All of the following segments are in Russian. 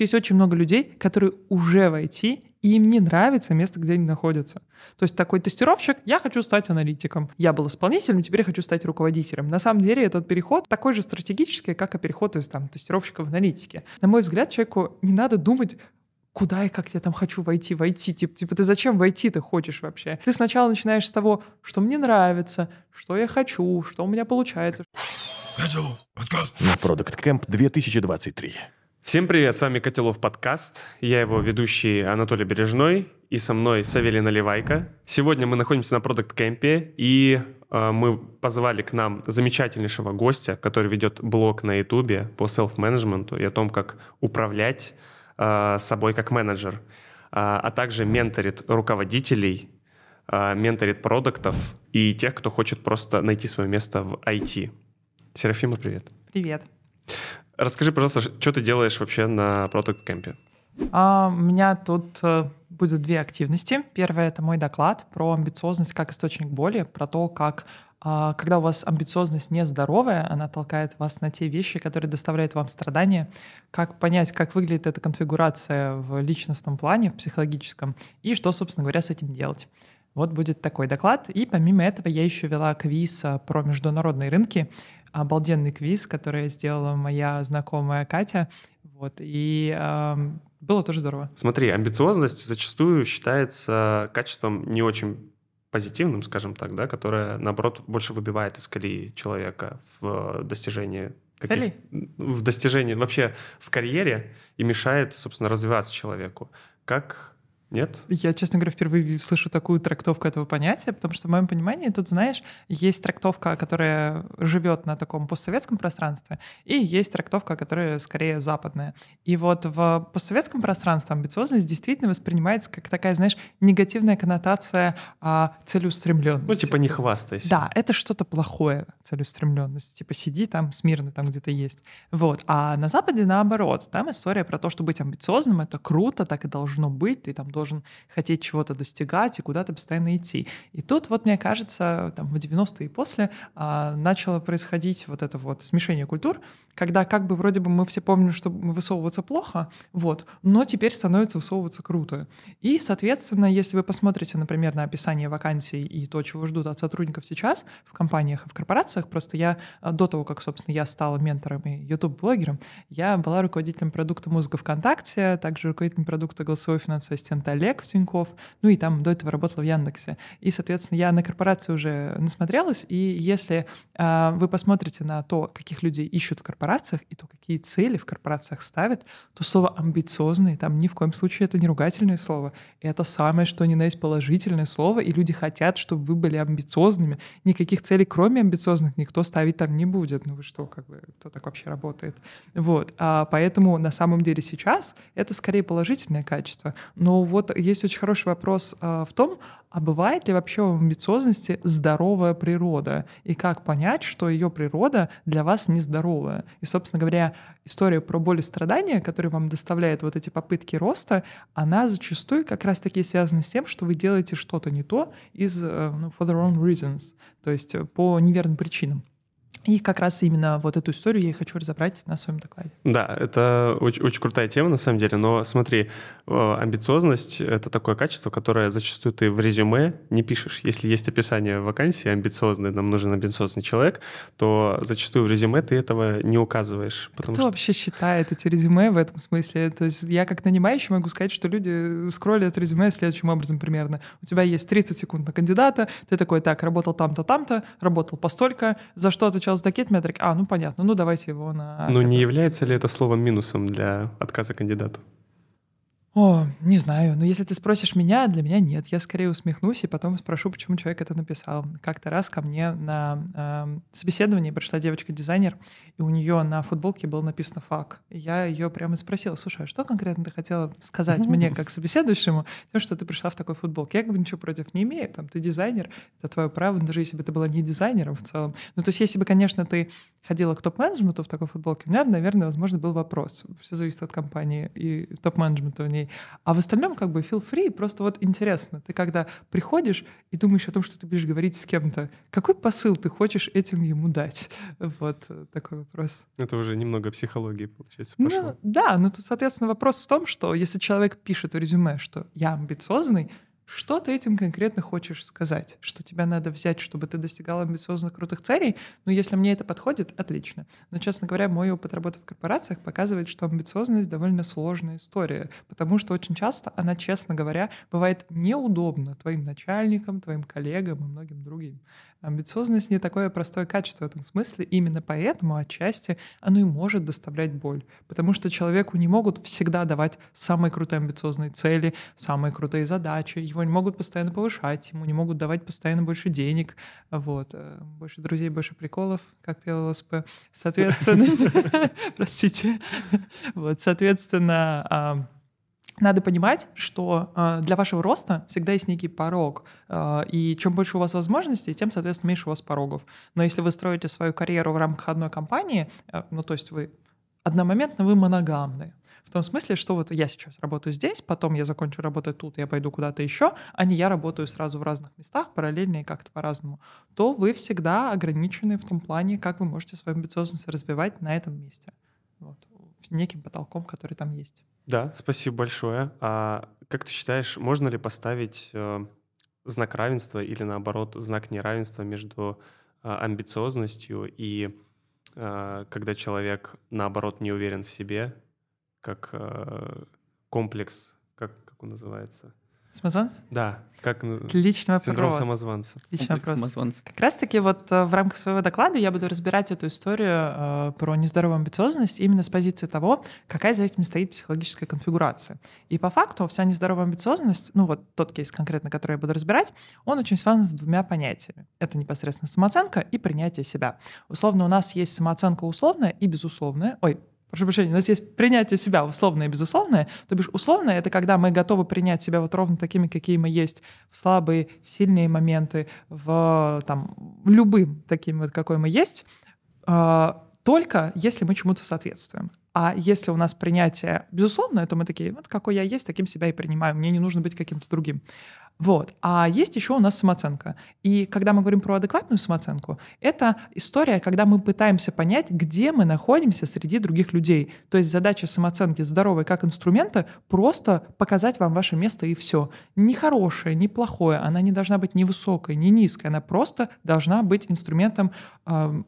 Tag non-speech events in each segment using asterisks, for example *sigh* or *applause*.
Есть очень много людей, которые уже в IT, и им не нравится место, где они находятся. То есть такой тестировщик, я хочу стать аналитиком. Я был исполнителем, теперь я хочу стать руководителем. На самом деле этот переход такой же стратегический, как и переход из там, тестировщика в аналитике. На мой взгляд, человеку не надо думать, куда и как я там хочу войти, войти. Типа, типа ты зачем войти ты хочешь вообще? Ты сначала начинаешь с того, что мне нравится, что я хочу, что у меня получается. На Product Camp 2023. Всем привет, с вами Котелов подкаст. Я его ведущий Анатолий Бережной и со мной Савелий Наливайко. Сегодня мы находимся на Product Camp и э, мы позвали к нам замечательнейшего гостя, который ведет блог на Ютубе по селф-менеджменту и о том, как управлять э, собой как менеджер, э, а также менторит руководителей, э, менторит продуктов и тех, кто хочет просто найти свое место в IT. Серафима, привет. Привет. Расскажи, пожалуйста, что ты делаешь вообще на Product Camp? А, у меня тут э, будет две активности. Первая — это мой доклад про амбициозность как источник боли, про то, как а, когда у вас амбициозность нездоровая, она толкает вас на те вещи, которые доставляют вам страдания, как понять, как выглядит эта конфигурация в личностном плане, в психологическом, и что, собственно говоря, с этим делать. Вот будет такой доклад. И помимо этого я еще вела квиз а, про международные рынки обалденный квиз, который сделала моя знакомая Катя. Вот, и э, было тоже здорово. Смотри, амбициозность зачастую считается качеством не очень позитивным, скажем так, да, которое, наоборот, больше выбивает из колеи человека в достижении каких в достижении вообще в карьере и мешает, собственно, развиваться человеку. Как нет? Я, честно говоря, впервые слышу такую трактовку этого понятия, потому что в моем понимании тут, знаешь, есть трактовка, которая живет на таком постсоветском пространстве, и есть трактовка, которая скорее западная. И вот в постсоветском пространстве амбициозность действительно воспринимается как такая, знаешь, негативная коннотация а, целеустремленности. Ну, типа не хвастайся. Да, это что-то плохое, целеустремленность. Типа сиди там смирно, там где-то есть. Вот. А на Западе наоборот. Там история про то, что быть амбициозным — это круто, так и должно быть, ты там должен хотеть чего-то достигать и куда-то постоянно идти. И тут вот, мне кажется, там в 90-е и после а, начало происходить вот это вот смешение культур, когда как бы вроде бы мы все помним, что высовываться плохо, вот, но теперь становится высовываться круто. И, соответственно, если вы посмотрите, например, на описание вакансий и то, чего ждут от сотрудников сейчас в компаниях и в корпорациях, просто я а, до того, как, собственно, я стала ментором и YouTube-блогером, я была руководителем продукта «Музыка ВКонтакте», также руководителем продукта «Голосовой финансовый ассистент Олег в Тинькофф, ну и там до этого работала в Яндексе. И, соответственно, я на корпорации уже насмотрелась, и если э, вы посмотрите на то, каких людей ищут в корпорациях, и то, какие цели в корпорациях ставят, то слово «амбициозный» там ни в коем случае это не ругательное слово. Это самое, что ни на есть положительное слово, и люди хотят, чтобы вы были амбициозными. Никаких целей, кроме амбициозных, никто ставить там не будет. Ну вы что, как бы, кто так вообще работает? Вот. А поэтому на самом деле сейчас это скорее положительное качество. Но вот вот есть очень хороший вопрос э, в том, а бывает ли вообще в амбициозности здоровая природа? И как понять, что ее природа для вас нездоровая? И, собственно говоря, история про боль и страдания, которые вам доставляют вот эти попытки роста, она зачастую как раз-таки связана с тем, что вы делаете что-то не то из э, ну, for the wrong reasons, то есть по неверным причинам. И как раз именно вот эту историю я и хочу разобрать на своем докладе. Да, это очень, очень крутая тема на самом деле, но смотри, э, амбициозность — это такое качество, которое зачастую ты в резюме не пишешь. Если есть описание вакансии амбициозный, нам нужен амбициозный человек, то зачастую в резюме ты этого не указываешь. Потому Кто что... вообще считает эти резюме в этом смысле? То есть я как нанимающий могу сказать, что люди скроллят резюме следующим образом примерно. У тебя есть 30 секунд на кандидата, ты такой, так, работал там-то, там-то, работал постолько, за что отвечал за такие метрики. А, ну понятно, ну давайте его на... Ну не является ли это словом минусом для отказа кандидату? О, не знаю. Но если ты спросишь меня, для меня нет. Я скорее усмехнусь и потом спрошу, почему человек это написал. Как-то раз ко мне на э, собеседовании пришла девочка-дизайнер, и у нее на футболке было написано «фак». И я ее прямо спросила, слушай, а что конкретно ты хотела сказать мне как собеседующему, тем, что ты пришла в такой футболке? Я как бы ничего против не имею, там, ты дизайнер, это твое право, даже если бы ты была не дизайнером в целом. Ну, то есть если бы, конечно, ты ходила к топ-менеджменту в такой футболке, у меня, наверное, возможно, был вопрос. Все зависит от компании и топ-менеджмента в ней. А в остальном как бы feel free, просто вот интересно. Ты когда приходишь и думаешь о том, что ты будешь говорить с кем-то, какой посыл ты хочешь этим ему дать? Вот э, такой вопрос. Это уже немного психологии, получается, пошло. Ну, да, ну, то, соответственно, вопрос в том, что если человек пишет в резюме, что я амбициозный, что ты этим конкретно хочешь сказать? Что тебя надо взять, чтобы ты достигал амбициозных крутых целей? Ну, если мне это подходит, отлично. Но, честно говоря, мой опыт работы в корпорациях показывает, что амбициозность довольно сложная история, потому что очень часто она, честно говоря, бывает неудобна твоим начальникам, твоим коллегам и многим другим. Амбициозность не такое простое качество в этом смысле, именно поэтому отчасти оно и может доставлять боль, потому что человеку не могут всегда давать самые крутые амбициозные цели, самые крутые задачи, его не могут постоянно повышать, ему не могут давать постоянно больше денег, вот, э, больше друзей, больше приколов, как пел ЛСП, соответственно, *laughs* простите, вот, соответственно, надо понимать, что э, для вашего роста всегда есть некий порог. Э, и чем больше у вас возможностей, тем, соответственно, меньше у вас порогов. Но если вы строите свою карьеру в рамках одной компании, э, ну, то есть вы одномоментно вы моногамны. В том смысле, что вот я сейчас работаю здесь, потом я закончу работать тут, я пойду куда-то еще, а не я работаю сразу в разных местах, параллельно и как-то по-разному, то вы всегда ограничены в том плане, как вы можете свою амбициозность развивать на этом месте. Вот. Неким потолком, который там есть. Да, спасибо большое. А как ты считаешь, можно ли поставить э, знак равенства или наоборот знак неравенства между э, амбициозностью и э, когда человек наоборот не уверен в себе, как комплекс, как, как он называется? Самозванца? Да. Как Отличный вопрос. Синдром самозванца. Отличный вопрос. Самозванца. Как раз-таки вот э, в рамках своего доклада я буду разбирать эту историю э, про нездоровую амбициозность именно с позиции того, какая за этим стоит психологическая конфигурация. И по факту вся нездоровая амбициозность, ну вот тот кейс конкретно, который я буду разбирать, он очень связан с двумя понятиями. Это непосредственно самооценка и принятие себя. Условно у нас есть самооценка условная и безусловная. Ой, прошу прощения, у нас есть принятие себя условное и безусловное. То бишь условное — это когда мы готовы принять себя вот ровно такими, какие мы есть, в слабые, в сильные моменты, в там, любым таким вот, какой мы есть, э, только если мы чему-то соответствуем. А если у нас принятие безусловное, то мы такие, вот какой я есть, таким себя и принимаю, мне не нужно быть каким-то другим. Вот. А есть еще у нас самооценка. И когда мы говорим про адекватную самооценку, это история, когда мы пытаемся понять, где мы находимся среди других людей. То есть задача самооценки здоровой как инструмента просто показать вам ваше место и все. Не хорошее, не плохое, она не должна быть ни высокой, ни низкой, она просто должна быть инструментом э,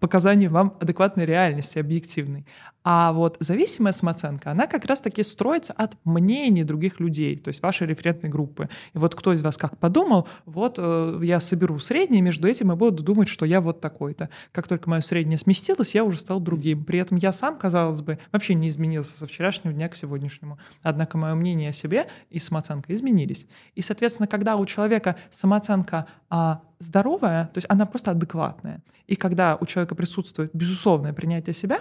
показанием вам адекватной реальности, объективной. А вот зависимая самооценка, она как раз-таки строится от мнений других людей, то есть вашей референтной группы. И вот кто из вас как подумал, вот э, я соберу среднее между этим и буду думать, что я вот такой-то. Как только мое среднее сместилось, я уже стал другим. При этом я сам, казалось бы, вообще не изменился со вчерашнего дня к сегодняшнему. Однако мое мнение о себе и самооценка изменились. И, соответственно, когда у человека самооценка а, здоровая, то есть она просто адекватная, и когда у человека присутствует безусловное принятие себя,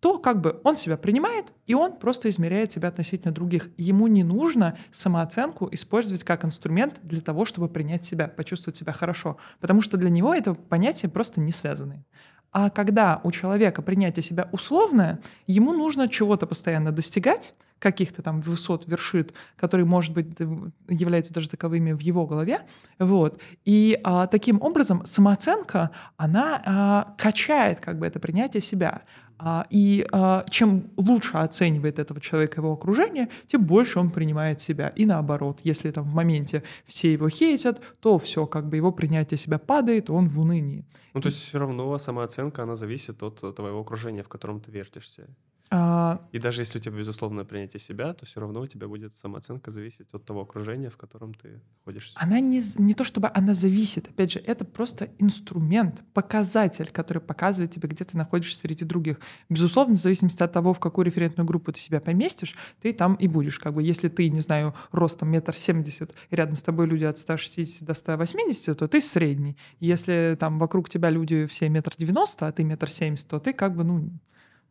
то как бы он себя принимает, и он просто измеряет себя относительно других. Ему не нужно самооценку использовать как инструмент для того, чтобы принять себя, почувствовать себя хорошо, потому что для него это понятие просто не связаны. А когда у человека принятие себя условное, ему нужно чего-то постоянно достигать, каких-то там высот, вершит, которые, может быть, являются даже таковыми в его голове. Вот. И а, таким образом самооценка, она а, качает как бы это принятие себя. А, и а, чем лучше оценивает этого человека его окружение, тем больше он принимает себя. И наоборот, если там в моменте все его хейтят, то все, как бы его принятие себя падает, он в унынии. Ну, то есть все равно самооценка, она зависит от твоего окружения, в котором ты вертишься. А... И даже если у тебя безусловное принятие себя, то все равно у тебя будет самооценка зависеть от того окружения, в котором ты находишься. Она не, не то чтобы она зависит, опять же, это просто инструмент, показатель, который показывает тебе, где ты находишься среди других. Безусловно, в зависимости от того, в какую референтную группу ты себя поместишь, ты там и будешь. Как бы, если ты, не знаю, ростом метр семьдесят, и рядом с тобой люди от 160 до 180, то ты средний. Если там вокруг тебя люди все метр девяносто, а ты метр семьдесят, то ты как бы, ну,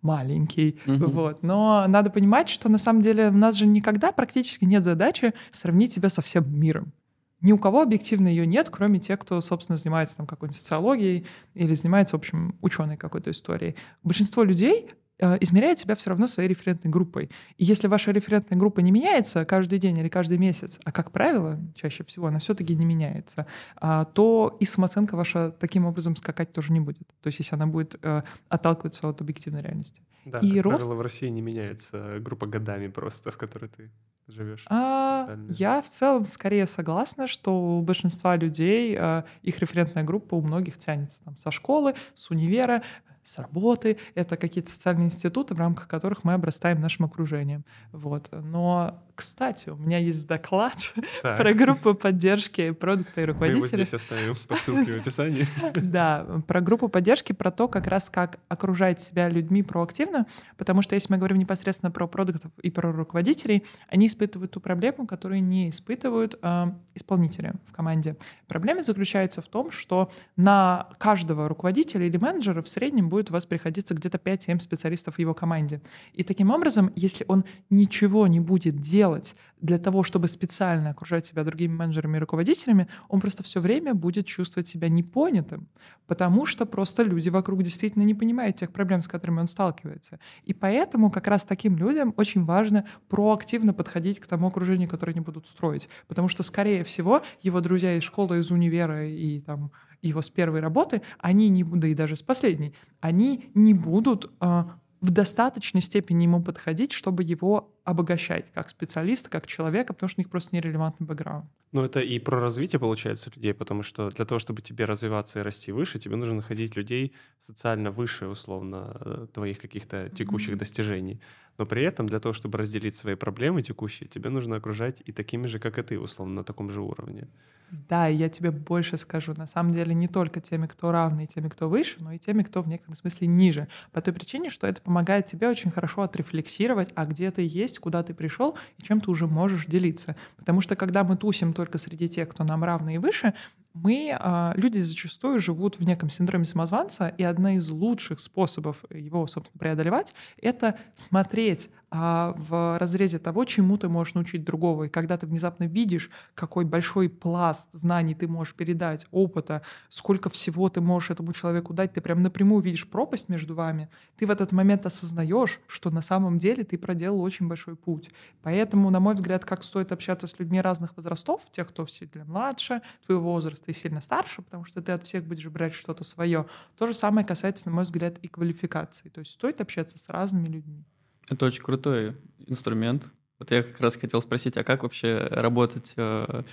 маленький. Угу. Вот. Но надо понимать, что на самом деле у нас же никогда практически нет задачи сравнить себя со всем миром. ни у кого объективно ее нет, кроме тех, кто, собственно, занимается там какой-нибудь социологией или занимается, в общем, ученой какой-то историей. Большинство людей измеряет себя все равно своей референтной группой. И если ваша референтная группа не меняется каждый день или каждый месяц, а как правило, чаще всего она все-таки не меняется, а, то и самооценка ваша таким образом скакать тоже не будет. То есть если она будет э, отталкиваться от объективной реальности. Да, и как рост... правило, в России не меняется группа годами просто, в которой ты живешь? А, я в целом скорее согласна, что у большинства людей а, их референтная группа у многих тянется там, со школы, с универа, с работы. Это какие-то социальные институты, в рамках которых мы обрастаем нашим окружением. Вот. Но кстати, у меня есть доклад *laughs* так. про группу поддержки продукта и руководителя. Мы его здесь оставим по ссылке в описании. *laughs* Да, про группу поддержки, про то, как раз как окружать себя людьми проактивно, потому что если мы говорим непосредственно про продуктов и про руководителей, они испытывают ту проблему, которую не испытывают э, исполнители в команде. Проблема заключается в том, что на каждого руководителя или менеджера в среднем будет у вас приходиться где-то 5-7 специалистов в его команде. И таким образом, если он ничего не будет делать, делать для того, чтобы специально окружать себя другими менеджерами и руководителями, он просто все время будет чувствовать себя непонятым, потому что просто люди вокруг действительно не понимают тех проблем, с которыми он сталкивается. И поэтому как раз таким людям очень важно проактивно подходить к тому окружению, которое они будут строить, потому что, скорее всего, его друзья из школы, из универа и там его с первой работы, они не да и даже с последней, они не будут а, в достаточной степени ему подходить, чтобы его обогащать как специалиста, как человека, потому что у них просто нерелевантный бэкграунд. Ну, это и про развитие, получается, людей, потому что для того, чтобы тебе развиваться и расти выше, тебе нужно находить людей социально выше, условно, э, твоих каких-то текущих mm-hmm. достижений. Но при этом для того, чтобы разделить свои проблемы текущие, тебе нужно окружать и такими же, как и ты, условно, на таком же уровне. Да, и я тебе больше скажу. На самом деле не только теми, кто равны, теми, кто выше, но и теми, кто в некотором смысле ниже. По той причине, что это помогает тебе очень хорошо отрефлексировать, а где ты есть, куда ты пришел и чем ты уже можешь делиться. Потому что когда мы тусим только среди тех, кто нам равны и выше, мы, а, люди зачастую живут в неком синдроме самозванца, и одна из лучших способов его, собственно, преодолевать — это смотреть а, в разрезе того, чему ты можешь научить другого. И когда ты внезапно видишь, какой большой пласт знаний ты можешь передать, опыта, сколько всего ты можешь этому человеку дать, ты прям напрямую видишь пропасть между вами, ты в этот момент осознаешь, что на самом деле ты проделал очень большой путь. Поэтому, на мой взгляд, как стоит общаться с людьми разных возрастов, тех, кто сильно младше твоего возраста и сильно старше, потому что ты от всех будешь брать что-то свое. То же самое касается, на мой взгляд, и квалификации. То есть стоит общаться с разными людьми. Это очень крутой инструмент. Вот я как раз хотел спросить, а как вообще работать э,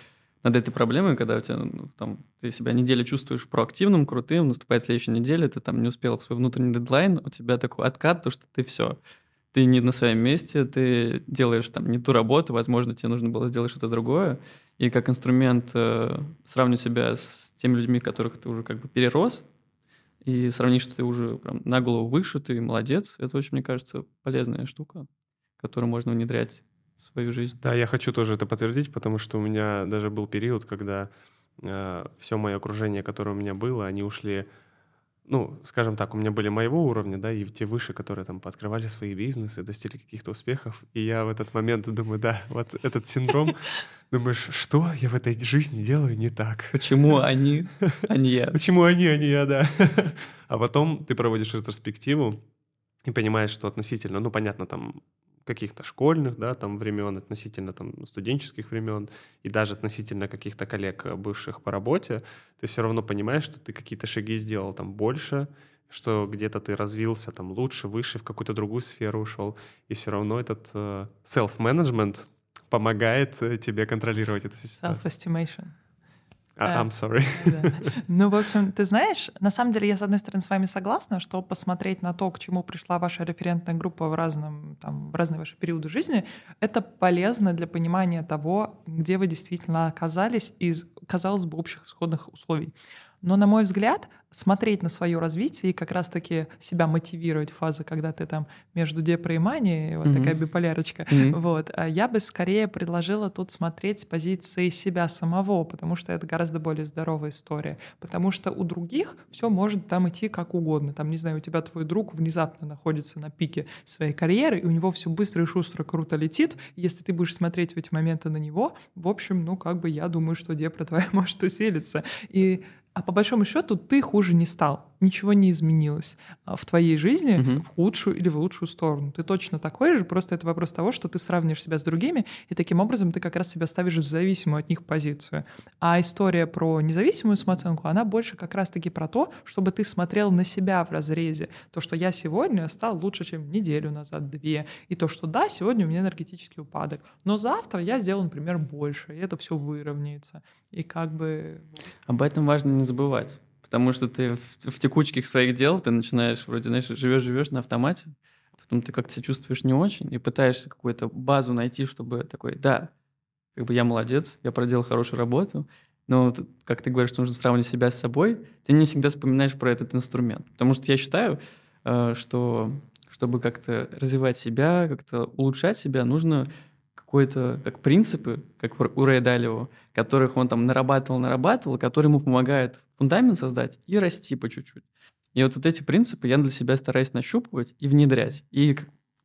над этой проблемой, когда у тебя ну, там ты себя неделю чувствуешь проактивным, крутым, наступает следующая неделя, ты там не успел свой внутренний дедлайн, у тебя такой откат, то что ты все, ты не на своем месте, ты делаешь там не ту работу, возможно, тебе нужно было сделать что-то другое, и как инструмент э, сравнивать себя с теми людьми, которых ты уже как бы перерос, и сравнить, что ты уже прям на голову выше, ты молодец. Это очень, мне кажется, полезная штука, которую можно внедрять в свою жизнь. Да, я хочу тоже это подтвердить, потому что у меня даже был период, когда э, все мое окружение, которое у меня было, они ушли ну, скажем так, у меня были моего уровня, да, и те выше, которые там пооткрывали свои бизнесы, достигли каких-то успехов. И я в этот момент думаю, да, вот этот синдром, *laughs* думаешь, что я в этой жизни делаю не так? Почему *laughs* они, а не я? Почему они, а не я, да. *laughs* А потом ты проводишь ретроспективу и понимаешь, что относительно, ну, понятно, там каких-то школьных, да, там времен, относительно там студенческих времен и даже относительно каких-то коллег, э, бывших по работе, ты все равно понимаешь, что ты какие-то шаги сделал там больше, что где-то ты развился там лучше, выше, в какую-то другую сферу ушел, и все равно этот э, self-management помогает э, тебе контролировать эту ситуацию. Self-estimation. Uh, I'm sorry. Да. *laughs* Ну, в общем, ты знаешь, на самом деле я, с одной стороны, с вами согласна, что посмотреть на то, к чему пришла ваша референтная группа в, разном, там, в разные ваши периоды жизни, это полезно для понимания того, где вы действительно оказались из, казалось бы, общих исходных условий. Но, на мой взгляд, смотреть на свое развитие и как раз-таки себя мотивировать в фазы, когда ты там между депро и манией, вот mm-hmm. такая биполярочка, mm-hmm. вот, а я бы скорее предложила тут смотреть с позиции себя самого, потому что это гораздо более здоровая история, потому что у других все может там идти как угодно, там, не знаю, у тебя твой друг внезапно находится на пике своей карьеры, и у него все быстро и шустро круто летит, если ты будешь смотреть в эти моменты на него, в общем, ну, как бы я думаю, что депро твоя *laughs* может усилиться, и а по большому счету ты хуже не стал ничего не изменилось а, в твоей жизни угу. в худшую или в лучшую сторону. Ты точно такой же, просто это вопрос того, что ты сравнишь себя с другими, и таким образом ты как раз себя ставишь в зависимую от них позицию. А история про независимую самооценку, она больше как раз-таки про то, чтобы ты смотрел на себя в разрезе. То, что я сегодня стал лучше, чем неделю назад, две. И то, что да, сегодня у меня энергетический упадок. Но завтра я сделал, например, больше, и это все выровняется. И как бы... Об этом важно не забывать потому что ты в, в текучких своих дел, ты начинаешь вроде, знаешь, живешь-живешь на автомате, потом ты как-то себя чувствуешь не очень, и пытаешься какую-то базу найти, чтобы такой, да, как бы я молодец, я проделал хорошую работу, но как ты говоришь, что нужно сравнивать себя с собой, ты не всегда вспоминаешь про этот инструмент. Потому что я считаю, э, что чтобы как-то развивать себя, как-то улучшать себя, нужно какой-то, как принципы, как у Рэя Далио, которых он там нарабатывал, нарабатывал, которые ему помогают фундамент создать и расти по чуть-чуть. И вот, вот эти принципы я для себя стараюсь нащупывать и внедрять. И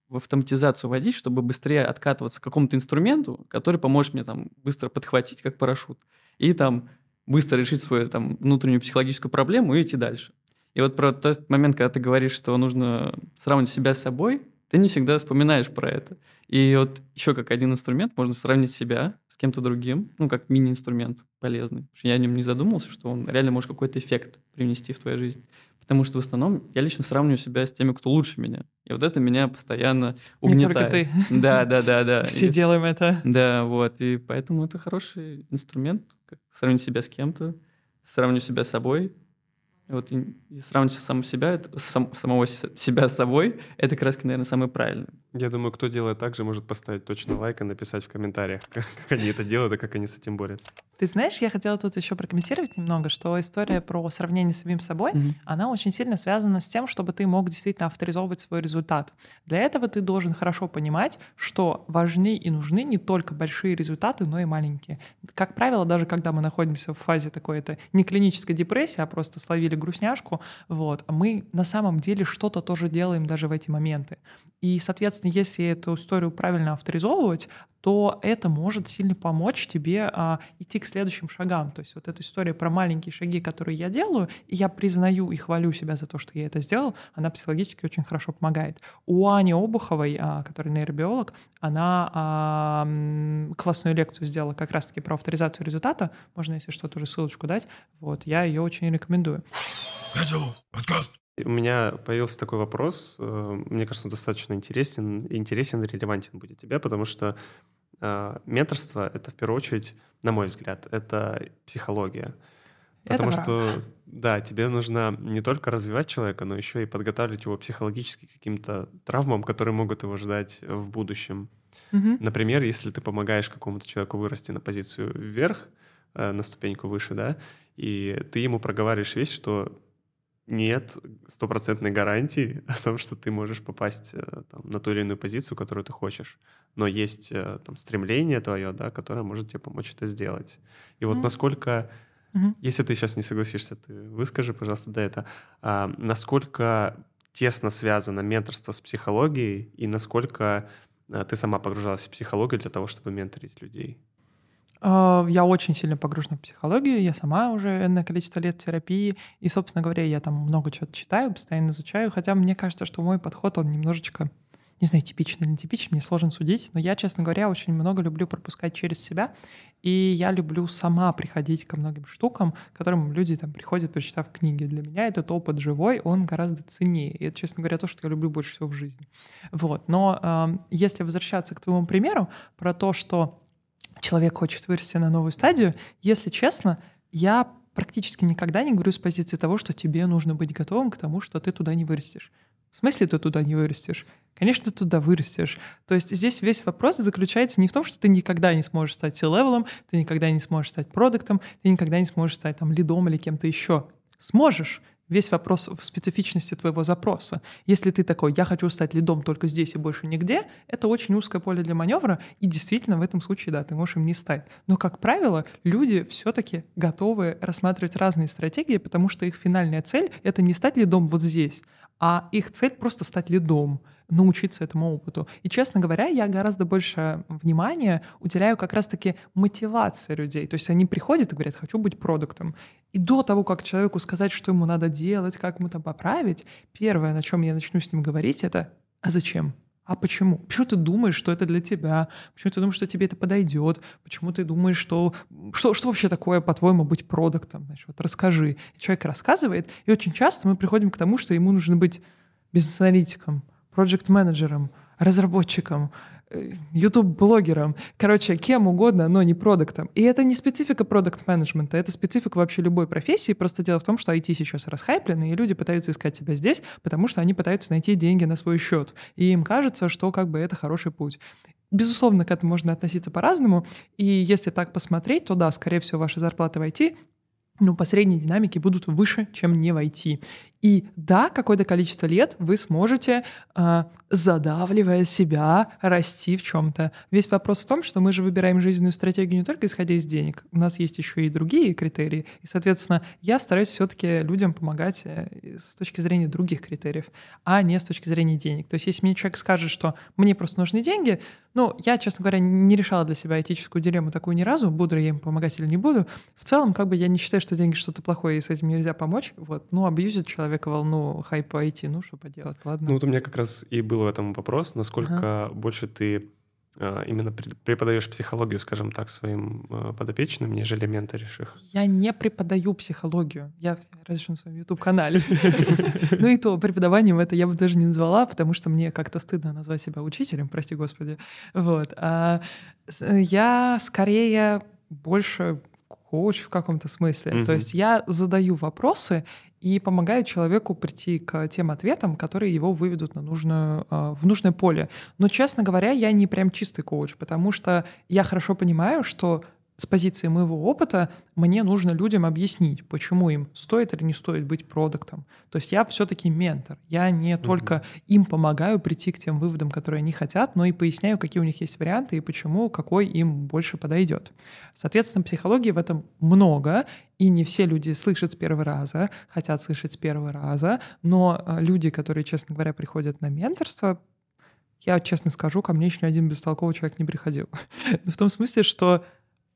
в автоматизацию вводить, чтобы быстрее откатываться к какому-то инструменту, который поможет мне там быстро подхватить, как парашют, и там быстро решить свою там внутреннюю психологическую проблему и идти дальше. И вот про тот момент, когда ты говоришь, что нужно сравнивать себя с собой, ты не всегда вспоминаешь про это. И вот еще как один инструмент можно сравнить себя с кем-то другим, ну, как мини-инструмент полезный. Потому что я о нем не задумался, что он реально может какой-то эффект привнести в твою жизнь. Потому что в основном я лично сравниваю себя с теми, кто лучше меня. И вот это меня постоянно угнетает. Не только ты. *laughs* Да, да, да, да. Все делаем это. Да, вот. И поэтому это хороший инструмент, как сравнить себя с кем-то, сравнивать себя с собой, вот и, сравнивать сам себя, это, сам, самого себя с собой, это раз, наверное, самое правильное. Я думаю, кто делает так же, может поставить точно лайк и написать в комментариях, как, *laughs* как они это делают и как они с этим борются. Ты знаешь, я хотела тут еще прокомментировать немного, что история про сравнение с самим собой, mm-hmm. она очень сильно связана с тем, чтобы ты мог действительно авторизовывать свой результат. Для этого ты должен хорошо понимать, что важны и нужны не только большие результаты, но и маленькие. Как правило, даже когда мы находимся в фазе такой, это не клинической депрессии, а просто словили грустняшку, вот, мы на самом деле что-то тоже делаем даже в эти моменты. И, соответственно, если эту историю правильно авторизовывать, то это может сильно помочь тебе а, идти к следующим шагам. То есть вот эта история про маленькие шаги, которые я делаю, и я признаю и хвалю себя за то, что я это сделал, она психологически очень хорошо помогает. У Ани Обуховой, а, которая нейробиолог, она а, классную лекцию сделала как раз-таки про авторизацию результата. Можно, если что, тоже ссылочку дать. Вот, я ее очень рекомендую. подкаст. У меня появился такой вопрос, э, мне кажется, он достаточно интересен, интересен и релевантен будет тебе, потому что э, менторство — это в первую очередь, на мой взгляд, это психология. Потому это что, да, тебе нужно не только развивать человека, но еще и подготавливать его психологически к каким-то травмам, которые могут его ждать в будущем. Угу. Например, если ты помогаешь какому-то человеку вырасти на позицию вверх, э, на ступеньку выше, да, и ты ему проговариваешь вещь, что нет стопроцентной гарантии о том, что ты можешь попасть э, там, на ту или иную позицию, которую ты хочешь. Но есть э, там, стремление твое, да, которое может тебе помочь это сделать. И вот mm-hmm. насколько, mm-hmm. если ты сейчас не согласишься, ты выскажи, пожалуйста, да это, а, насколько тесно связано менторство с психологией и насколько а, ты сама погружалась в психологию для того, чтобы менторить людей? А, я очень сильно погружена в психологию, я сама уже энное количество лет терапии, и, собственно говоря, я там много чего читаю, постоянно изучаю, хотя мне кажется, что мой подход, он немножечко, не знаю, типичный или не типичный, мне сложно судить, но я, честно говоря, очень много люблю пропускать через себя, и я люблю сама приходить ко многим штукам, к которым люди там приходят, прочитав книги. Для меня этот опыт живой, он гораздо ценнее. И это, честно говоря, то, что я люблю больше всего в жизни. Вот. Но э, если возвращаться к твоему примеру про то, что человек хочет вырасти на новую стадию, если честно, я практически никогда не говорю с позиции того, что тебе нужно быть готовым к тому, что ты туда не вырастешь. В смысле ты туда не вырастешь? Конечно, ты туда вырастешь. То есть здесь весь вопрос заключается не в том, что ты никогда не сможешь стать C-level ом, ты никогда не сможешь стать продуктом, ты никогда не сможешь стать там лидом или кем-то еще. Сможешь. Весь вопрос в специфичности твоего запроса. Если ты такой, я хочу стать лидом только здесь и больше нигде, это очень узкое поле для маневра, и действительно в этом случае, да, ты можешь им не стать. Но, как правило, люди все-таки готовы рассматривать разные стратегии, потому что их финальная цель — это не стать лидом вот здесь, а их цель просто стать лидом научиться этому опыту. И, честно говоря, я гораздо больше внимания уделяю как раз-таки мотивации людей. То есть они приходят и говорят, хочу быть продуктом. И до того, как человеку сказать, что ему надо делать, как ему там поправить, первое, на чем я начну с ним говорить, это «а зачем?» А почему? Почему ты думаешь, что это для тебя? Почему ты думаешь, что тебе это подойдет? Почему ты думаешь, что... Что, что вообще такое, по-твоему, быть продуктом? Значит, вот расскажи. И человек рассказывает, и очень часто мы приходим к тому, что ему нужно быть бизнес-аналитиком, проект-менеджером, разработчиком, YouTube-блогером, короче, кем угодно, но не продуктом. И это не специфика продукт-менеджмента, это специфика вообще любой профессии. Просто дело в том, что IT сейчас расхайплены, и люди пытаются искать себя здесь, потому что они пытаются найти деньги на свой счет. И им кажется, что как бы это хороший путь. Безусловно, к этому можно относиться по-разному. И если так посмотреть, то да, скорее всего, ваши зарплаты в IT ну, по средней динамике будут выше, чем не войти. И да, какое-то количество лет вы сможете, э, задавливая себя, расти в чем-то. Весь вопрос в том, что мы же выбираем жизненную стратегию не только исходя из денег. У нас есть еще и другие критерии. И, соответственно, я стараюсь все-таки людям помогать э, с точки зрения других критериев, а не с точки зрения денег. То есть, если мне человек скажет, что мне просто нужны деньги, ну, я, честно говоря, не решала для себя этическую дилемму такую ни разу, буду я им помогать или не буду. В целом, как бы я не считаю, что деньги что-то плохое, и с этим нельзя помочь. Вот. Ну, абьюзит человек человека волну хайпа IT, ну что поделать, ладно. Ну вот у меня как раз и был в этом вопрос, насколько ага. больше ты а, именно преподаешь психологию, скажем так, своим а, подопечным, нежели менторишь их? Я не преподаю психологию. Я разве что на своем YouTube-канале. *laughs* Ну и то преподаванием это я бы даже не назвала, потому что мне как-то стыдно назвать себя учителем, прости господи. Вот. А я скорее больше коуч в каком-то смысле. То есть я задаю вопросы, и помогает человеку прийти к тем ответам, которые его выведут на нужную, а, в нужное поле. Но, честно говоря, я не прям чистый коуч, потому что я хорошо понимаю, что с позиции моего опыта мне нужно людям объяснить, почему им стоит или не стоит быть продуктом. То есть я все-таки ментор. Я не mm-hmm. только им помогаю прийти к тем выводам, которые они хотят, но и поясняю, какие у них есть варианты и почему, какой им больше подойдет. Соответственно, психологии в этом много, и не все люди слышат с первого раза, хотят слышать с первого раза, но э, люди, которые, честно говоря, приходят на менторство, я честно скажу, ко мне еще ни один бестолковый человек не приходил. *laughs* в том смысле, что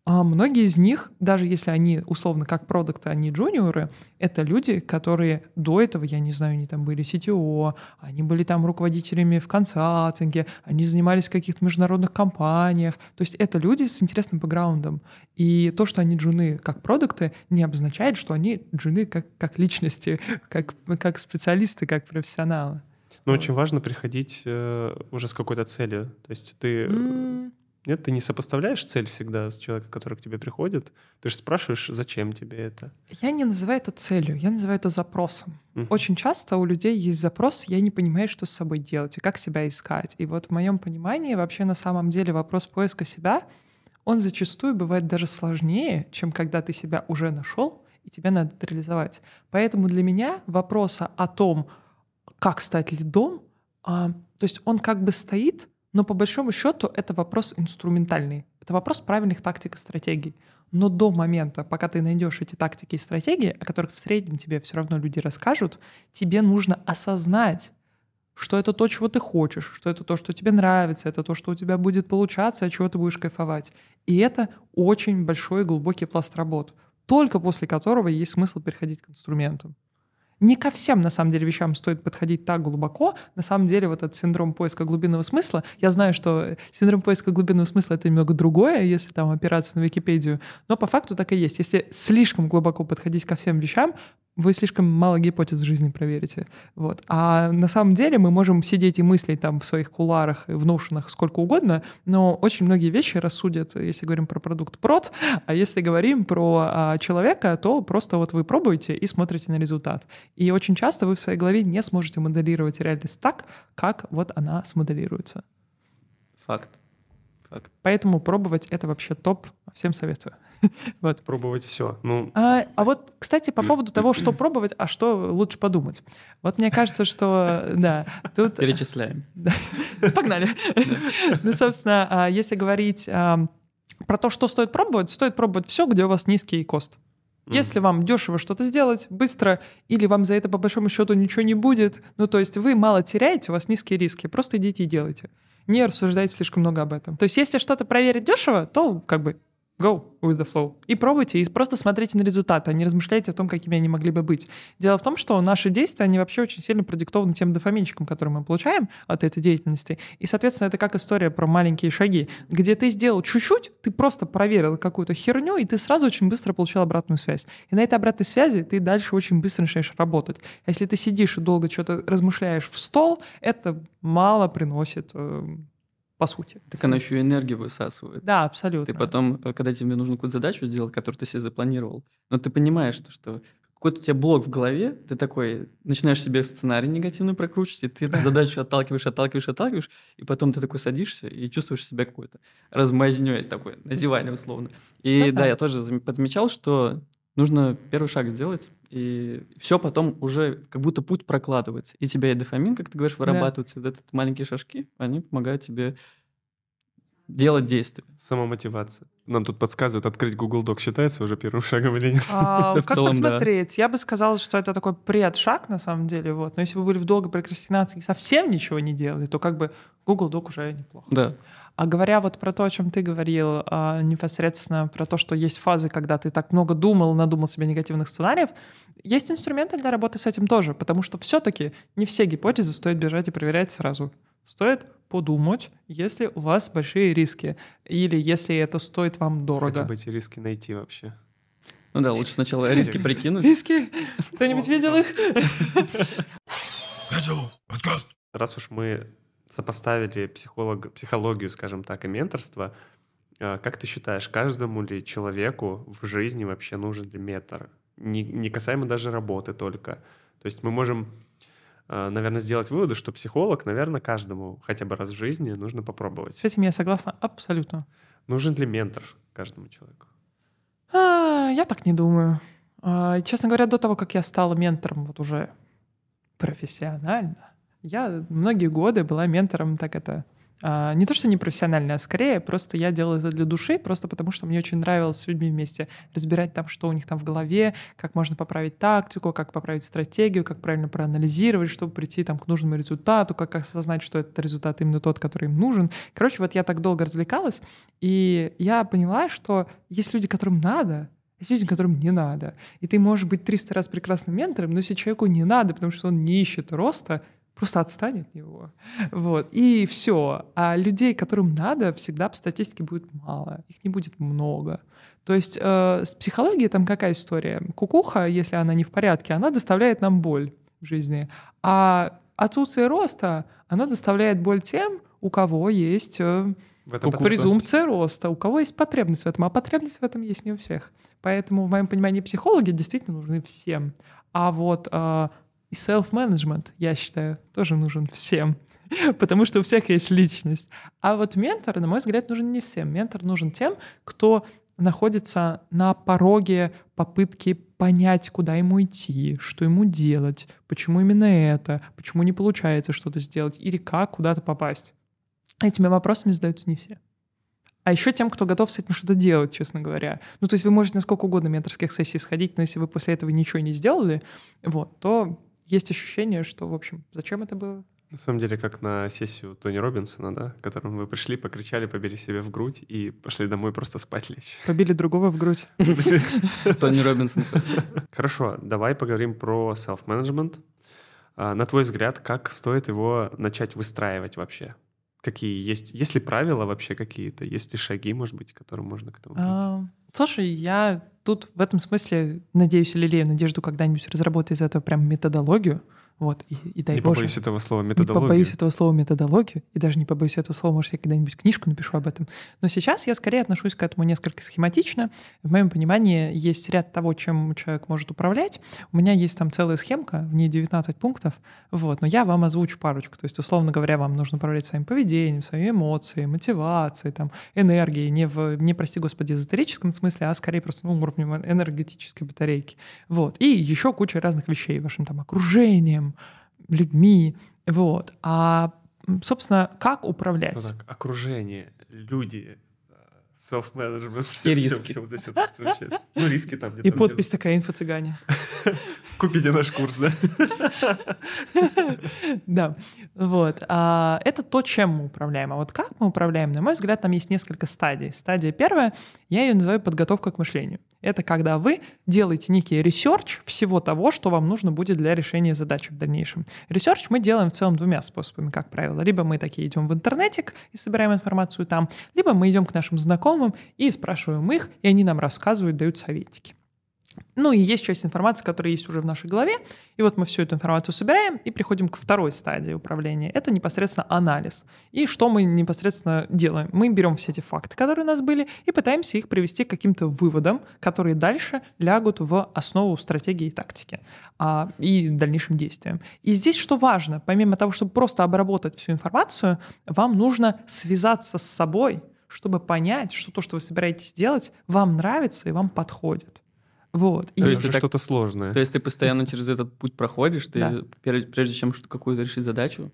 а многие из них, даже если они условно как продукты, они джуниоры, это люди, которые до этого, я не знаю, они там были CTO, они были там руководителями в консалтинге, они занимались в каких-то международных компаниях. То есть это люди с интересным бэкграундом. И то, что они джуны как продукты, не обозначает, что они джуны как, как личности, *laughs* как, как специалисты, как профессионалы. Но вот. очень важно приходить э, уже с какой-то целью. То есть ты... Mm нет, ты не сопоставляешь цель всегда с человеком, который к тебе приходит. Ты же спрашиваешь, зачем тебе это. Я не называю это целью, я называю это запросом. Uh-huh. Очень часто у людей есть запрос, я не понимаю, что с собой делать и как себя искать. И вот в моем понимании вообще на самом деле вопрос поиска себя, он зачастую бывает даже сложнее, чем когда ты себя уже нашел и тебе надо это реализовать. Поэтому для меня вопроса о том, как стать лидом, а, то есть он как бы стоит, но по большому счету это вопрос инструментальный. Это вопрос правильных тактик и стратегий. Но до момента, пока ты найдешь эти тактики и стратегии, о которых в среднем тебе все равно люди расскажут, тебе нужно осознать, что это то, чего ты хочешь, что это то, что тебе нравится, это то, что у тебя будет получаться, от чего ты будешь кайфовать. И это очень большой глубокий пласт работ, только после которого есть смысл переходить к инструментам не ко всем, на самом деле, вещам стоит подходить так глубоко. На самом деле, вот этот синдром поиска глубинного смысла, я знаю, что синдром поиска глубинного смысла — это немного другое, если там опираться на Википедию, но по факту так и есть. Если слишком глубоко подходить ко всем вещам, вы слишком мало гипотез в жизни проверите. Вот. А на самом деле мы можем сидеть и мыслить там в своих куларах, в ношенах сколько угодно, но очень многие вещи рассудят, если говорим про продукт прот, а если говорим про а, человека, то просто вот вы пробуете и смотрите на результат. И очень часто вы в своей голове не сможете моделировать реальность так, как вот она смоделируется. Факт. Поэтому пробовать это вообще топ. Всем советую. *laughs* вот. Пробовать все. Ну... А, а вот, кстати, по поводу того, что пробовать, а что лучше подумать. Вот мне кажется, что, *laughs* да, тут... Перечисляем. *laughs* Погнали. Ну, собственно, а, если говорить а, про то, что стоит пробовать, стоит пробовать все, где у вас низкий кост. Если вам дешево что-то сделать, быстро, или вам за это по большому счету ничего не будет, ну то есть вы мало теряете, у вас низкие риски, просто идите и делайте. Не рассуждайте слишком много об этом. То есть если что-то проверить дешево, то как бы Go with the flow. И пробуйте, и просто смотрите на результаты, а не размышляйте о том, какими они могли бы быть. Дело в том, что наши действия, они вообще очень сильно продиктованы тем дофаминчиком, который мы получаем от этой деятельности. И, соответственно, это как история про маленькие шаги, где ты сделал чуть-чуть, ты просто проверил какую-то херню, и ты сразу очень быстро получил обратную связь. И на этой обратной связи ты дальше очень быстро начинаешь работать. А если ты сидишь и долго что-то размышляешь в стол, это мало приносит э, по сути. Так она еще и энергию высасывает. Да, абсолютно. Ты потом, э, когда тебе нужно какую-то задачу сделать, которую ты себе запланировал, но ты понимаешь, что, что какой-то у тебя блок в голове, ты такой начинаешь себе сценарий негативный прокручивать, и ты эту задачу отталкиваешь, отталкиваешь, отталкиваешь, и потом ты такой садишься и чувствуешь себя какой-то размазнёй такой, на диване условно. И да, я тоже подмечал, что нужно первый шаг сделать, и все потом уже как будто путь прокладывается. И тебя и дофамин, как ты говоришь, вырабатывается. Да. Вот эти маленькие шажки, они помогают тебе делать действия. Самомотивация. Нам тут подсказывают, открыть Google Doc считается уже первым *laughs* шагом или нет? А, как целом, посмотреть? Да. Я бы сказала, что это такой предшаг на самом деле. Вот. Но если вы были в долгой прокрастинации и совсем ничего не делали, то как бы Google Doc уже неплохо. Да. А говоря вот про то, о чем ты говорил, а, непосредственно про то, что есть фазы, когда ты так много думал, надумал себе негативных сценариев, есть инструменты для работы с этим тоже, потому что все-таки не все гипотезы стоит бежать и проверять сразу. Стоит подумать, если у вас большие риски, или если это стоит вам дорого. Хотя бы эти риски найти вообще. Ну да, лучше сначала риски прикинуть. Риски? Кто-нибудь видел их? Раз уж мы сопоставили психолог, психологию, скажем так, и менторство, а, как ты считаешь, каждому ли человеку в жизни вообще нужен ли ментор? Не, не касаемо даже работы только. То есть мы можем, а, наверное, сделать выводы, что психолог, наверное, каждому хотя бы раз в жизни нужно попробовать. С этим я согласна абсолютно. Нужен ли ментор каждому человеку? А, я так не думаю. А, честно говоря, до того, как я стала ментором вот уже профессионально, я многие годы была ментором, так это а, не то, что не профессионально, а скорее просто я делала это для души, просто потому что мне очень нравилось с людьми вместе разбирать там, что у них там в голове, как можно поправить тактику, как поправить стратегию, как правильно проанализировать, чтобы прийти там к нужному результату, как осознать, что этот результат именно тот, который им нужен. Короче, вот я так долго развлекалась, и я поняла, что есть люди, которым надо, есть люди, которым не надо. И ты можешь быть 300 раз прекрасным ментором, но если человеку не надо, потому что он не ищет роста, просто отстань от него. Вот. И все. А людей, которым надо, всегда по статистике будет мало. Их не будет много. То есть э, с психологией там какая история? Кукуха, если она не в порядке, она доставляет нам боль в жизни. А отсутствие роста, оно доставляет боль тем, у кого есть э, презумпция роста, у кого есть потребность в этом. А потребность в этом есть не у всех. Поэтому, в моем понимании, психологи действительно нужны всем. А вот э, и self-management, я считаю, тоже нужен всем, *laughs* потому что у всех есть личность. А вот ментор, на мой взгляд, нужен не всем. Ментор нужен тем, кто находится на пороге попытки понять, куда ему идти, что ему делать, почему именно это, почему не получается что-то сделать, или как куда-то попасть. Этими вопросами задаются не все. А еще тем, кто готов с этим что-то делать, честно говоря. Ну, то есть вы можете на сколько угодно менторских сессий сходить, но если вы после этого ничего не сделали, вот, то есть ощущение, что, в общем, зачем это было? На самом деле, как на сессию Тони Робинсона, да, к которому вы пришли, покричали, побили себе в грудь и пошли домой просто спать лечь. Побили другого в грудь. *laughs* Тони Робинсон. Хорошо, давай поговорим про self-management. А, на твой взгляд, как стоит его начать выстраивать вообще? Какие есть? Есть ли правила вообще какие-то? Есть ли шаги, может быть, которым можно к этому прийти? Слушай, я тут в этом смысле, надеюсь, лелею надежду когда-нибудь разработать из этого прям методологию. Вот, и, и дай не Боже. побоюсь этого слова Не методологию. побоюсь этого слова методологию, и даже не побоюсь этого слова, может, я когда-нибудь книжку напишу об этом. Но сейчас я скорее отношусь к этому несколько схематично. В моем понимании есть ряд того, чем человек может управлять. У меня есть там целая схемка, в ней 19 пунктов, вот, но я вам озвучу парочку. То есть, условно говоря, вам нужно управлять своим поведением, своими эмоциями, мотивацией, там, энергией, не в, не, прости господи, эзотерическом смысле, а скорее просто ну, уровнем энергетической батарейки. Вот. И еще куча разных вещей, вашим там окружением, людьми, вот. А, собственно, как управлять? Ну так, окружение, люди, э, self-management, все, И все, риски. все вот здесь вот, сейчас. Ну, риски там где-то. И подпись такая «Инфо-цыгане». *laughs* Купите наш курс, да? *laughs* Да, вот. А, Это то, чем мы управляем. А вот как мы управляем? На мой взгляд, там есть несколько стадий. Стадия первая, я ее называю подготовка к мышлению. Это когда вы делаете некий research всего того, что вам нужно будет для решения задачи в дальнейшем. Research мы делаем в целом двумя способами, как правило. Либо мы такие идем в интернетик и собираем информацию там, либо мы идем к нашим знакомым и спрашиваем их, и они нам рассказывают, дают советики. Ну и есть часть информации, которая есть уже в нашей голове. И вот мы всю эту информацию собираем и приходим к второй стадии управления. Это непосредственно анализ. И что мы непосредственно делаем? Мы берем все эти факты, которые у нас были, и пытаемся их привести к каким-то выводам, которые дальше лягут в основу стратегии и тактики а, и дальнейшим действиям. И здесь что важно? Помимо того, чтобы просто обработать всю информацию, вам нужно связаться с собой, чтобы понять, что то, что вы собираетесь делать, вам нравится и вам подходит. Вот. То Это есть так- что-то сложное. То есть ты постоянно через этот путь проходишь, ты Да. прежде, чем какую-то решить задачу,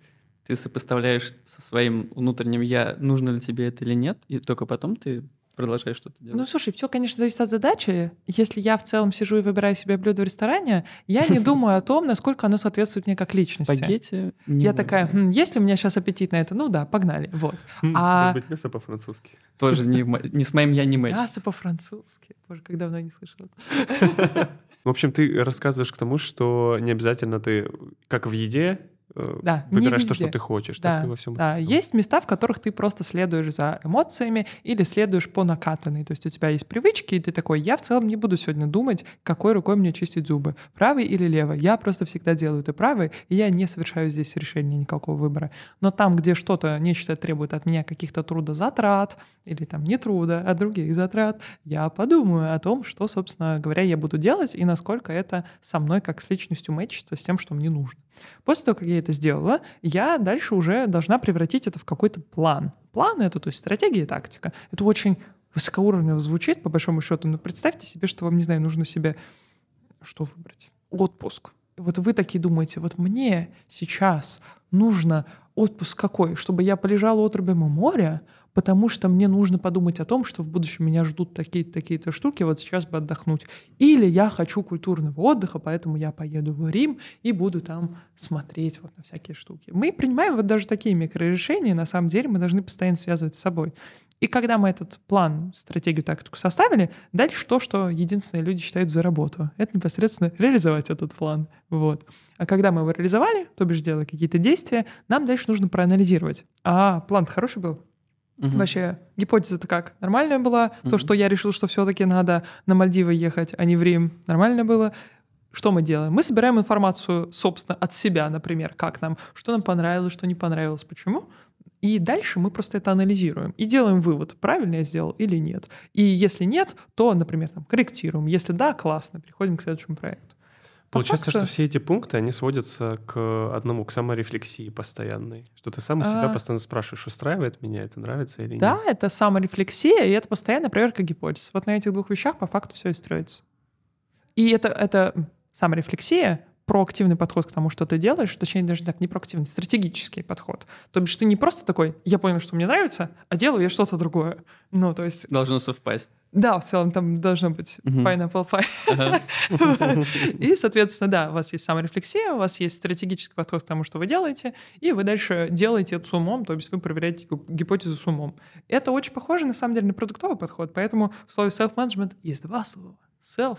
ты сопоставляешь со своим внутренним я, нужно ли тебе это или нет, и только потом ты продолжаешь что-то делать. Ну, слушай, все, конечно, зависит от задачи. Если я в целом сижу и выбираю себе блюдо в ресторане, я не *laughs* думаю о том, насколько оно соответствует мне как личности. Спагетти. Я такая, «Хм, есть ли у меня сейчас аппетит на это? Ну да, погнали. Вот. М, а- Может быть, мясо по-французски. Тоже не, с моим я не мэч. Мясо по-французски. Боже, как давно я не слышала. *laughs* В общем, ты рассказываешь к тому, что не обязательно ты, как в еде, Да, не выбираешь то, что ты хочешь, Да, так и во всем да, остальном. есть места, в которых ты просто следуешь за эмоциями или следуешь по накатанной. То есть у тебя есть привычки, и ты такой, я в целом не буду сегодня думать, какой рукой мне чистить зубы, правой или левой. Я просто всегда делаю это правой, и я не совершаю здесь решения никакого выбора. Но там, где что-то, нечто требует от меня каких-то трудозатрат, или там не труда, а других затрат, я подумаю о том, что, собственно говоря, я буду делать, и насколько это со мной как с личностью мэчится с тем, что мне нужно. После того, как я это сделала, я дальше уже должна превратить это в какой-то план. План — это, то есть стратегия и тактика. Это очень высокоуровнево звучит, по большому счету, но представьте себе, что вам, не знаю, нужно себе что выбрать? Отпуск. Вот вы такие думаете, вот мне сейчас нужно отпуск какой? Чтобы я полежала отрубем у моря, потому что мне нужно подумать о том, что в будущем меня ждут такие-то такие-то штуки, вот сейчас бы отдохнуть. Или я хочу культурного отдыха, поэтому я поеду в Рим и буду там смотреть вот на всякие штуки. Мы принимаем вот даже такие микрорешения, на самом деле мы должны постоянно связывать с собой. И когда мы этот план, стратегию, тактику составили, дальше то, что единственные люди считают за работу. Это непосредственно реализовать этот план. Вот. А когда мы его реализовали, то бишь сделали какие-то действия, нам дальше нужно проанализировать. А план хороший был? Мгм. Вообще, гипотеза-то как? Нормальная была? То, Мгм. что я решил, что все-таки надо на Мальдивы ехать, а не в Рим, нормально было? Что мы делаем? Мы собираем информацию, собственно, от себя, например, как нам, что нам понравилось, что не понравилось, почему. И дальше мы просто это анализируем и делаем вывод, правильно я сделал или нет. И если нет, то, например, там, корректируем. Если да, классно, переходим к следующему проекту. По Получается, факту- что все эти пункты, они сводятся к одному, к саморефлексии постоянной. Что ты сам себя А. постоянно спрашиваешь, устраивает меня это, нравится или Да, нет. это саморефлексия, и это постоянная проверка гипотез. Вот на этих двух вещах по факту все и строится. И это, это саморефлексия, проактивный подход к тому, что ты делаешь, точнее, даже так, не проактивный, стратегический подход. То бишь ты не просто такой, я понял, что мне нравится, а делаю я что-то другое. Ну, то есть, Должно совпасть. да, в целом там должно быть Мгм. pineapple pie. Ага. *laughs* И, соответственно, да, у вас есть саморефлексия, у вас есть стратегический подход к тому, что вы делаете, и вы дальше делаете это с умом, то есть вы проверяете гип- гипотезу с умом. Это очень похоже, на самом деле, на продуктовый подход, поэтому в слове self-management есть два слова. Self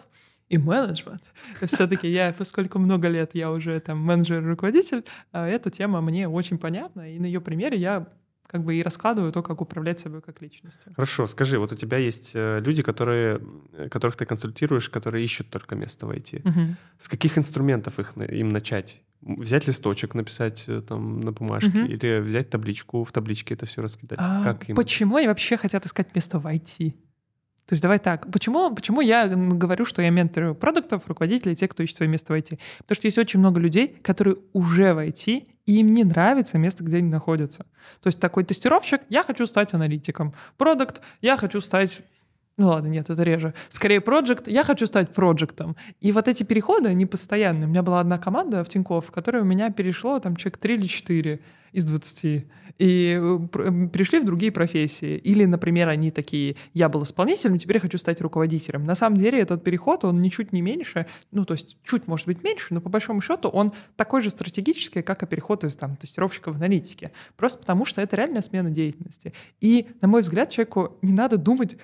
и менеджмент. *laughs* Все-таки я, поскольку много лет я уже там менеджер и руководитель, а эта тема мне очень понятна, и на ее примере я как бы и раскладываю то, как управлять собой как личностью. Хорошо, скажи, вот у тебя есть э, люди, которые, э, которых ты консультируешь, которые ищут только место в IT. Мгм. С каких инструментов их им начать? Взять листочек, написать э, там на бумажке, Мгм. или взять табличку, в табличке это все раскидать? А как им? Почему они вообще хотят искать место в IT? То есть давай так. Почему, почему я говорю, что я менторю продуктов, руководителей, тех, кто ищет свое место в IT? Потому что есть очень много людей, которые уже в IT, и им не нравится место, где они находятся. То есть такой тестировщик, я хочу стать аналитиком. Продукт, я хочу стать ну ладно, нет, это реже. Скорее, проект, я хочу стать проектом. И вот эти переходы, они постоянные. У меня была одна команда в Тинькофф, в которой у меня перешло там человек 3 или 4 из 20. И э, перешли в другие профессии. Или, например, они такие, я был исполнителем, теперь я хочу стать руководителем. На самом деле этот переход, он ничуть не меньше, ну, то есть чуть, может быть, меньше, но по большому счету он такой же стратегический, как и переход из там, тестировщика в аналитике. Просто потому, что это реальная смена деятельности. И, на мой взгляд, человеку не надо думать,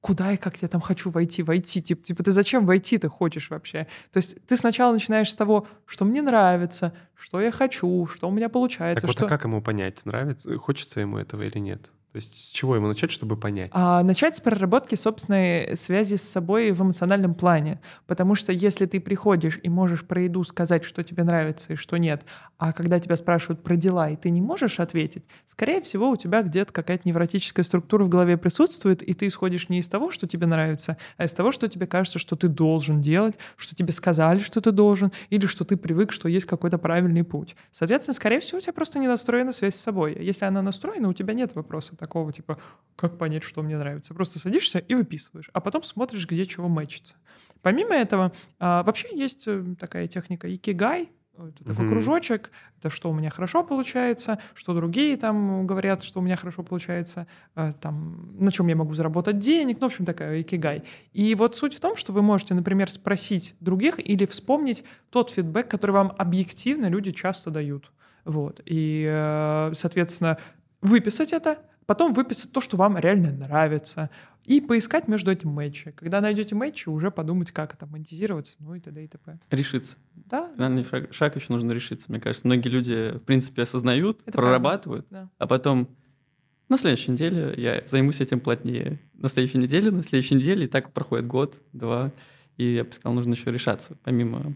куда и как я там хочу войти, войти. Типа, типа ты зачем войти ты хочешь вообще? То есть ты сначала начинаешь с того, что мне нравится, что я хочу, что у меня получается. Так вот, что... а как ему понять, нравится, хочется ему этого или нет? То есть с чего ему начать, чтобы понять? А, начать с проработки собственной связи с собой в эмоциональном плане. Потому что если ты приходишь и можешь про еду сказать, что тебе нравится и что нет, а когда тебя спрашивают про дела, и ты не можешь ответить, скорее всего, у тебя где-то какая-то невротическая структура в голове присутствует, и ты исходишь не из того, что тебе нравится, а из того, что тебе кажется, что ты должен делать, что тебе сказали, что ты должен, или что ты привык, что есть какой-то правильный путь. Соответственно, скорее всего, у тебя просто не настроена связь с собой. Если она настроена, у тебя нет вопроса такого, типа, как понять, что мне нравится. Просто садишься и выписываешь, а потом смотришь, где чего мэчится. Помимо этого, а, вообще есть э, такая техника икигай, это такой Мгм. кружочек, это что у меня хорошо получается, что другие там говорят, что у меня хорошо получается, э, там, на чем я могу заработать денег, ну, в общем, такая икигай. И вот суть в том, что вы можете, например, спросить других или вспомнить тот фидбэк, который вам объективно люди часто дают. Вот. И, э, соответственно, выписать это, потом выписать то, что вам реально нравится, и поискать между этим матчи. Когда найдете матчи, уже подумать, как это монетизироваться, ну и т.д. и т.п. Решиться. Да, Финальный шаг, шаг еще нужно решиться. Мне кажется, многие люди, в принципе, осознают, Это прорабатывают, да. а потом на следующей неделе я займусь этим плотнее. На следующей неделе, на следующей неделе, и так проходит год, два. И я бы сказал, нужно еще решаться, помимо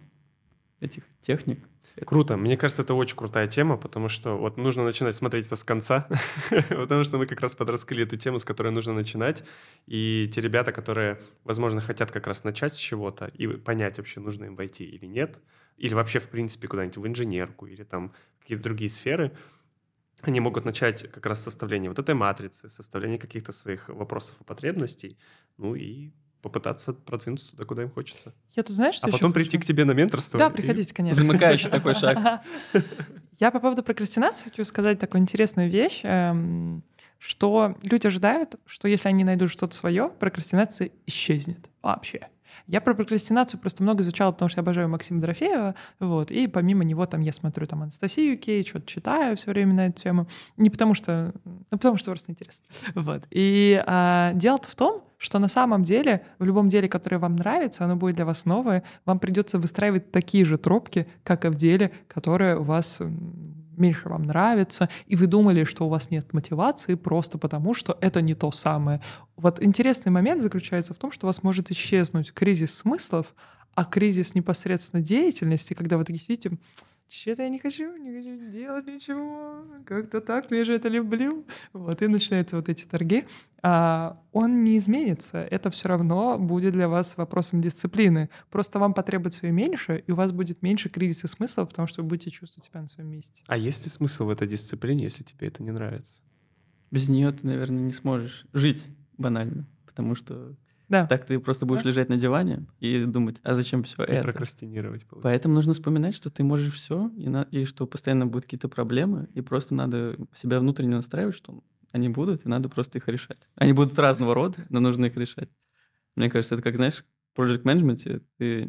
этих техник. Круто. Мне кажется, это очень крутая тема, потому что вот нужно начинать смотреть это с конца, *laughs* потому что мы как раз подраскрыли эту тему, с которой нужно начинать. И те ребята, которые, возможно, хотят как раз начать с чего-то и понять вообще, нужно им войти или нет, или вообще, в принципе, куда-нибудь в инженерку или там какие-то другие сферы, они могут начать как раз с составления вот этой матрицы, составления каких-то своих вопросов и потребностей, ну и попытаться продвинуться туда, куда им хочется. Я тут, знаешь, что А потом хочу? прийти к тебе на менторство. Да, приходите, конечно. Замыкающий такой шаг. *laughs* Я по поводу прокрастинации хочу сказать такую интересную вещь, эм, что люди ожидают, что если они найдут что-то свое, прокрастинация исчезнет вообще. Я про прокрастинацию просто много изучала, потому что я обожаю Максима Дорофеева, вот, и помимо него там я смотрю там Анастасию Кей, что-то читаю все время на эту тему, не потому что, ну, потому что просто интересно, *laughs* вот. И а, дело-то в том, что на самом деле в любом деле, которое вам нравится, оно будет для вас новое, вам придется выстраивать такие же тропки, как и в деле, которое у вас меньше вам нравится, и вы думали, что у вас нет мотивации просто потому, что это не то самое. Вот интересный момент заключается в том, что у вас может исчезнуть кризис смыслов, а кризис непосредственно деятельности, когда вы такие сидите, что-то я не хочу, не хочу делать ничего, как-то так, но я же это люблю. Вот, и начинаются вот эти торги. А, он не изменится, это все равно будет для вас вопросом дисциплины. Просто вам потребуется ее меньше, и у вас будет меньше кризиса смысла, потому что вы будете чувствовать себя на своем месте. А есть ли смысл в этой дисциплине, если тебе это не нравится? Без нее ты, наверное, не сможешь жить банально, потому что Да. так ты просто будешь Да. лежать на диване и думать, а зачем все И это? прокрастинировать. получается. Поэтому нужно вспоминать, что ты можешь все, и, на- и что постоянно будут какие-то проблемы, и просто надо себя внутренне настраивать, что они будут, и надо просто их решать. Они будут разного рода, но нужно их решать. Мне кажется, это как, знаешь, в project management ты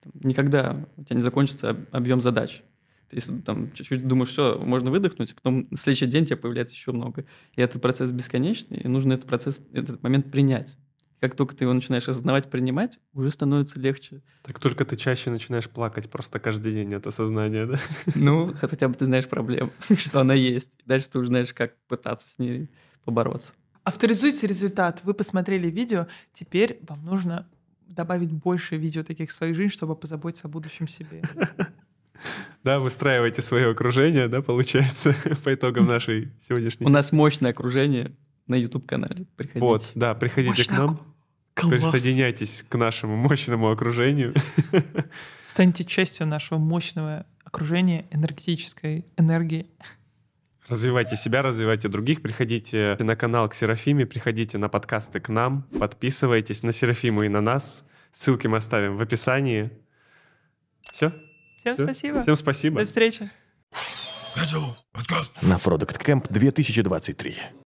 там, никогда у тебя не закончится об- объем задач. Ты если там чуть-чуть думаешь, все, можно выдохнуть, потом на следующий день у тебя появляется еще много. И этот процесс бесконечный, и нужно этот процесс, этот момент принять. Как только ты его начинаешь осознавать, принимать, уже становится легче. Так только ты чаще начинаешь плакать просто каждый день от осознания, да? Ну, хотя бы ты знаешь проблему, *laughs* что она есть. Дальше ты уже знаешь, как пытаться с ней побороться. Авторизуйте результат. Вы посмотрели видео, теперь вам нужно добавить больше видео таких в свою жизнь, чтобы позаботиться о будущем себе. *laughs* Да, выстраивайте свое окружение, да, получается, *laughs* по итогам нашей сегодняшней... У нас мощное окружение на YouTube-канале. Приходите. Вот, да, приходите к нам. Класс. Присоединяйтесь к нашему мощному окружению. *laughs* Станьте частью нашего мощного окружения энергетической энергии. Развивайте себя, развивайте других. Приходите на канал к Серафиме, приходите на подкасты к нам, подписывайтесь на Серафиму и на нас. Ссылки мы оставим в описании. Все? Всем Всё? спасибо. Всем спасибо. До встречи. На Product Camp 2023.